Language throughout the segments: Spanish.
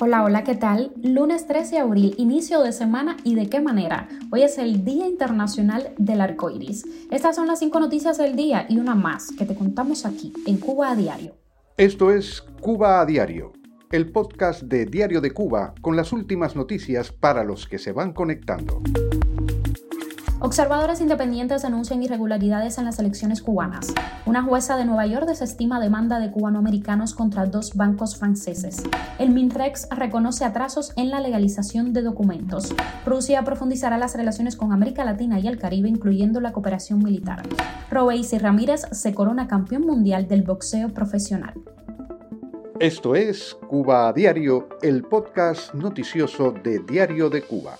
Hola, hola, ¿qué tal? Lunes 13 de abril, inicio de semana y de qué manera. Hoy es el Día Internacional del Arco Iris. Estas son las cinco noticias del día y una más que te contamos aquí en Cuba a Diario. Esto es Cuba a Diario, el podcast de Diario de Cuba con las últimas noticias para los que se van conectando. Observadores independientes denuncian irregularidades en las elecciones cubanas. Una jueza de Nueva York desestima demanda de cubanoamericanos contra dos bancos franceses. El Minrex reconoce atrasos en la legalización de documentos. Rusia profundizará las relaciones con América Latina y el Caribe, incluyendo la cooperación militar. y Ramírez se corona campeón mundial del boxeo profesional. Esto es Cuba a Diario, el podcast noticioso de Diario de Cuba.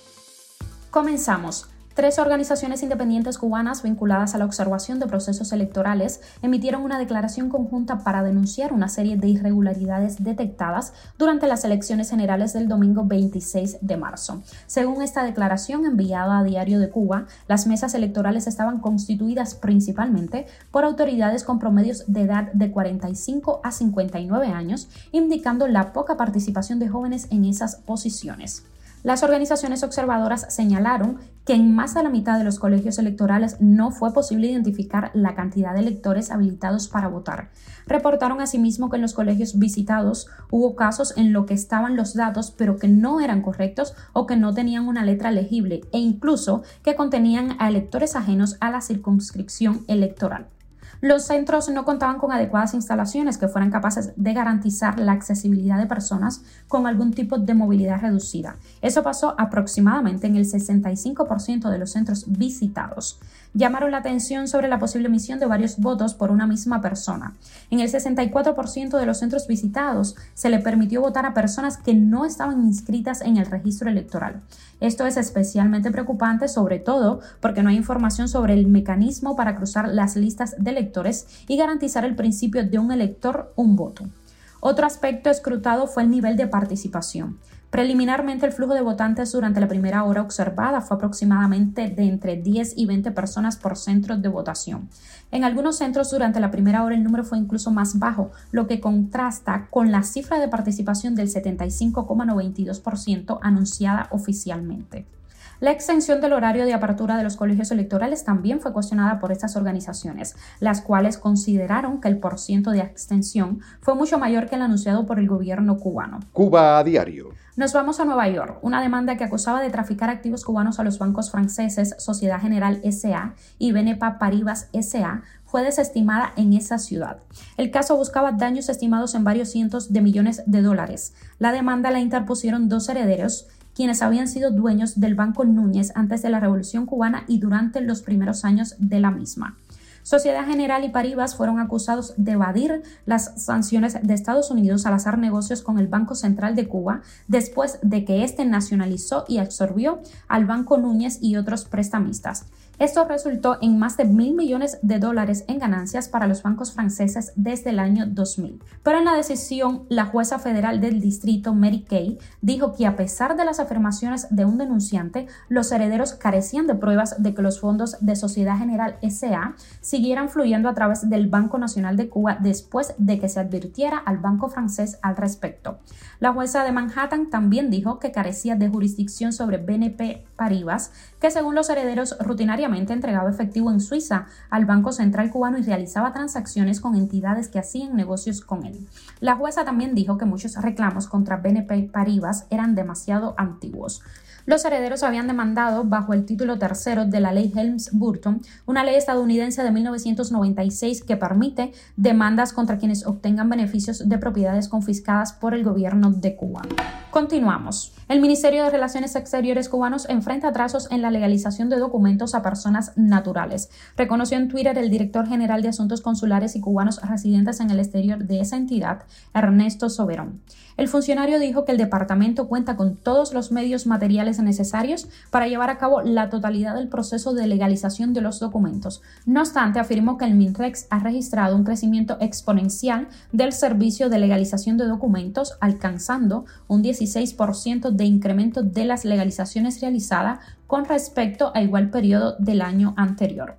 Comenzamos. Tres organizaciones independientes cubanas vinculadas a la observación de procesos electorales emitieron una declaración conjunta para denunciar una serie de irregularidades detectadas durante las elecciones generales del domingo 26 de marzo. Según esta declaración enviada a Diario de Cuba, las mesas electorales estaban constituidas principalmente por autoridades con promedios de edad de 45 a 59 años, indicando la poca participación de jóvenes en esas posiciones. Las organizaciones observadoras señalaron que en más de la mitad de los colegios electorales no fue posible identificar la cantidad de electores habilitados para votar. Reportaron asimismo que en los colegios visitados hubo casos en los que estaban los datos pero que no eran correctos o que no tenían una letra legible e incluso que contenían a electores ajenos a la circunscripción electoral. Los centros no contaban con adecuadas instalaciones que fueran capaces de garantizar la accesibilidad de personas con algún tipo de movilidad reducida. Eso pasó aproximadamente en el 65% de los centros visitados llamaron la atención sobre la posible emisión de varios votos por una misma persona. En el 64% de los centros visitados se le permitió votar a personas que no estaban inscritas en el registro electoral. Esto es especialmente preocupante, sobre todo porque no hay información sobre el mecanismo para cruzar las listas de electores y garantizar el principio de un elector, un voto. Otro aspecto escrutado fue el nivel de participación. Preliminarmente, el flujo de votantes durante la primera hora observada fue aproximadamente de entre 10 y 20 personas por centro de votación. En algunos centros durante la primera hora el número fue incluso más bajo, lo que contrasta con la cifra de participación del 75,92% anunciada oficialmente. La extensión del horario de apertura de los colegios electorales también fue cuestionada por estas organizaciones, las cuales consideraron que el porciento de extensión fue mucho mayor que el anunciado por el gobierno cubano. Cuba a diario. Nos vamos a Nueva York. Una demanda que acusaba de traficar activos cubanos a los bancos franceses Sociedad General SA y Benepa Paribas SA fue desestimada en esa ciudad. El caso buscaba daños estimados en varios cientos de millones de dólares. La demanda la interpusieron dos herederos quienes habían sido dueños del Banco Núñez antes de la Revolución cubana y durante los primeros años de la misma. Sociedad General y Paribas fueron acusados de evadir las sanciones de Estados Unidos al hacer negocios con el Banco Central de Cuba después de que éste nacionalizó y absorbió al Banco Núñez y otros prestamistas. Esto resultó en más de mil millones de dólares en ganancias para los bancos franceses desde el año 2000. Pero en la decisión, la jueza federal del distrito, Mary Kay, dijo que a pesar de las afirmaciones de un denunciante, los herederos carecían de pruebas de que los fondos de Sociedad General SA siguieran fluyendo a través del Banco Nacional de Cuba después de que se advirtiera al banco francés al respecto. La jueza de Manhattan también dijo que carecía de jurisdicción sobre BNP Paribas, que según los herederos rutinariamente entregaba efectivo en Suiza al Banco Central cubano y realizaba transacciones con entidades que hacían negocios con él. La jueza también dijo que muchos reclamos contra BNP Paribas eran demasiado antiguos. Los herederos habían demandado bajo el título tercero de la ley Helms-Burton, una ley estadounidense de 1996 que permite demandas contra quienes obtengan beneficios de propiedades confiscadas por el gobierno de Cuba. Continuamos. El Ministerio de Relaciones Exteriores cubanos enfrenta atrasos en la legalización de documentos a personas naturales. Reconoció en Twitter el director general de Asuntos Consulares y Cubanos residentes en el exterior de esa entidad, Ernesto Soberón. El funcionario dijo que el departamento cuenta con todos los medios materiales necesarios para llevar a cabo la totalidad del proceso de legalización de los documentos. No obstante, afirmó que el MINREX ha registrado un crecimiento exponencial del servicio de legalización de documentos, alcanzando un 16% de incremento de las legalizaciones realizadas con respecto a igual periodo del año anterior.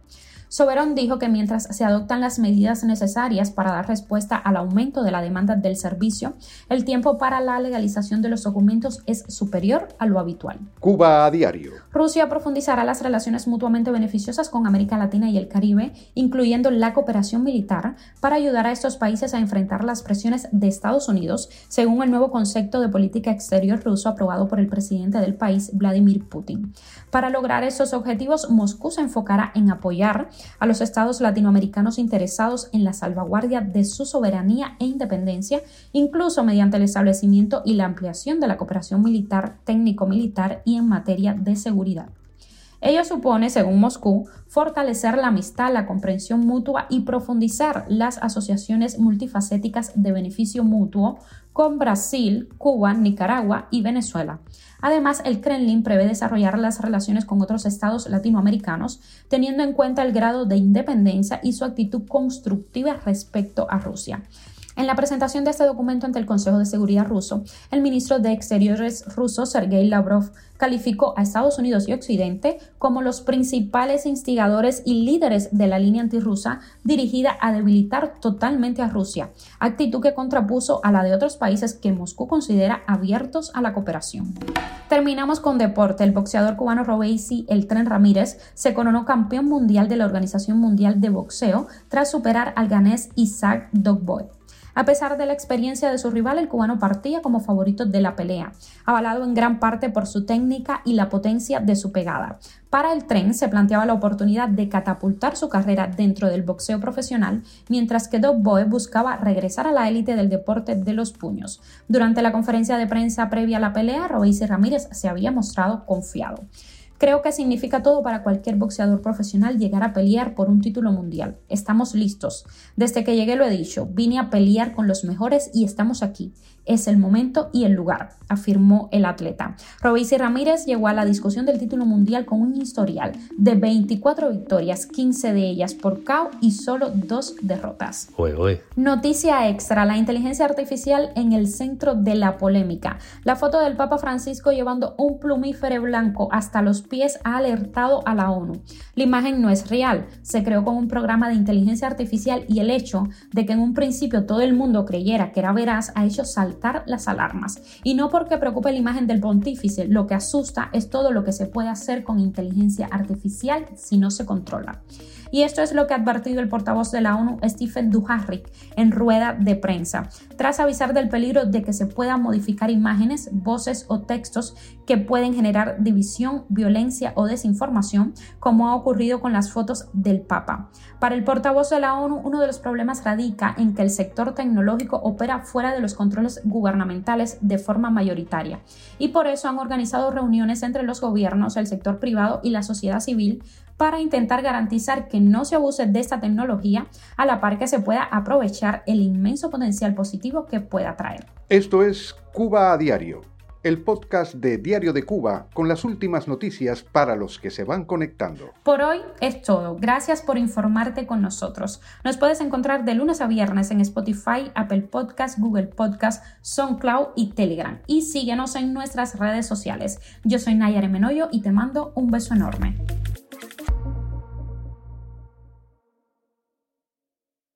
Soberón dijo que mientras se adoptan las medidas necesarias para dar respuesta al aumento de la demanda del servicio, el tiempo para la legalización de los documentos es superior a lo habitual. Cuba a diario. Rusia profundizará las relaciones mutuamente beneficiosas con América Latina y el Caribe, incluyendo la cooperación militar, para ayudar a estos países a enfrentar las presiones de Estados Unidos, según el nuevo concepto de política exterior ruso aprobado por el presidente del país, Vladimir Putin. Para lograr estos objetivos, Moscú se enfocará en apoyar a los estados latinoamericanos interesados en la salvaguardia de su soberanía e independencia, incluso mediante el establecimiento y la ampliación de la cooperación militar, técnico-militar y en materia de seguridad. Ello supone, según Moscú, fortalecer la amistad, la comprensión mutua y profundizar las asociaciones multifacéticas de beneficio mutuo con Brasil, Cuba, Nicaragua y Venezuela. Además, el Kremlin prevé desarrollar las relaciones con otros estados latinoamericanos, teniendo en cuenta el grado de independencia y su actitud constructiva respecto a Rusia. En la presentación de este documento ante el Consejo de Seguridad ruso, el ministro de Exteriores ruso, Sergei Lavrov, calificó a Estados Unidos y Occidente como los principales instigadores y líderes de la línea antirrusa dirigida a debilitar totalmente a Rusia, actitud que contrapuso a la de otros países que Moscú considera abiertos a la cooperación. Terminamos con deporte. El boxeador cubano Robesi El Tren Ramírez se coronó campeón mundial de la Organización Mundial de Boxeo tras superar al ganés Isaac Dogboe. A pesar de la experiencia de su rival, el cubano partía como favorito de la pelea, avalado en gran parte por su técnica y la potencia de su pegada. Para el tren se planteaba la oportunidad de catapultar su carrera dentro del boxeo profesional, mientras que Doug Boe buscaba regresar a la élite del deporte de los puños. Durante la conferencia de prensa previa a la pelea, Royce Ramírez se había mostrado confiado. Creo que significa todo para cualquier boxeador profesional llegar a pelear por un título mundial. Estamos listos. Desde que llegué lo he dicho, vine a pelear con los mejores y estamos aquí es el momento y el lugar, afirmó el atleta. Robesi Ramírez llegó a la discusión del título mundial con un historial de 24 victorias, 15 de ellas por KO y solo dos derrotas. Noticia extra, la inteligencia artificial en el centro de la polémica. La foto del Papa Francisco llevando un plumífero blanco hasta los pies ha alertado a la ONU. La imagen no es real, se creó con un programa de inteligencia artificial y el hecho de que en un principio todo el mundo creyera que era veraz ha hecho saltar las alarmas. Y no porque preocupe la imagen del pontífice, lo que asusta es todo lo que se puede hacer con inteligencia artificial si no se controla. Y esto es lo que ha advertido el portavoz de la ONU, Stephen Dujarric, en rueda de prensa, tras avisar del peligro de que se puedan modificar imágenes, voces o textos que pueden generar división, violencia o desinformación, como ha ocurrido con las fotos del Papa. Para el portavoz de la ONU, uno de los problemas radica en que el sector tecnológico opera fuera de los controles gubernamentales de forma mayoritaria, y por eso han organizado reuniones entre los gobiernos, el sector privado y la sociedad civil para intentar garantizar que no se abuse de esta tecnología a la par que se pueda aprovechar el inmenso potencial positivo que pueda traer. Esto es Cuba a Diario, el podcast de Diario de Cuba con las últimas noticias para los que se van conectando. Por hoy es todo. Gracias por informarte con nosotros. Nos puedes encontrar de lunes a viernes en Spotify, Apple Podcast, Google Podcast, SoundCloud y Telegram. Y síguenos en nuestras redes sociales. Yo soy Nayare Menoyo y te mando un beso enorme.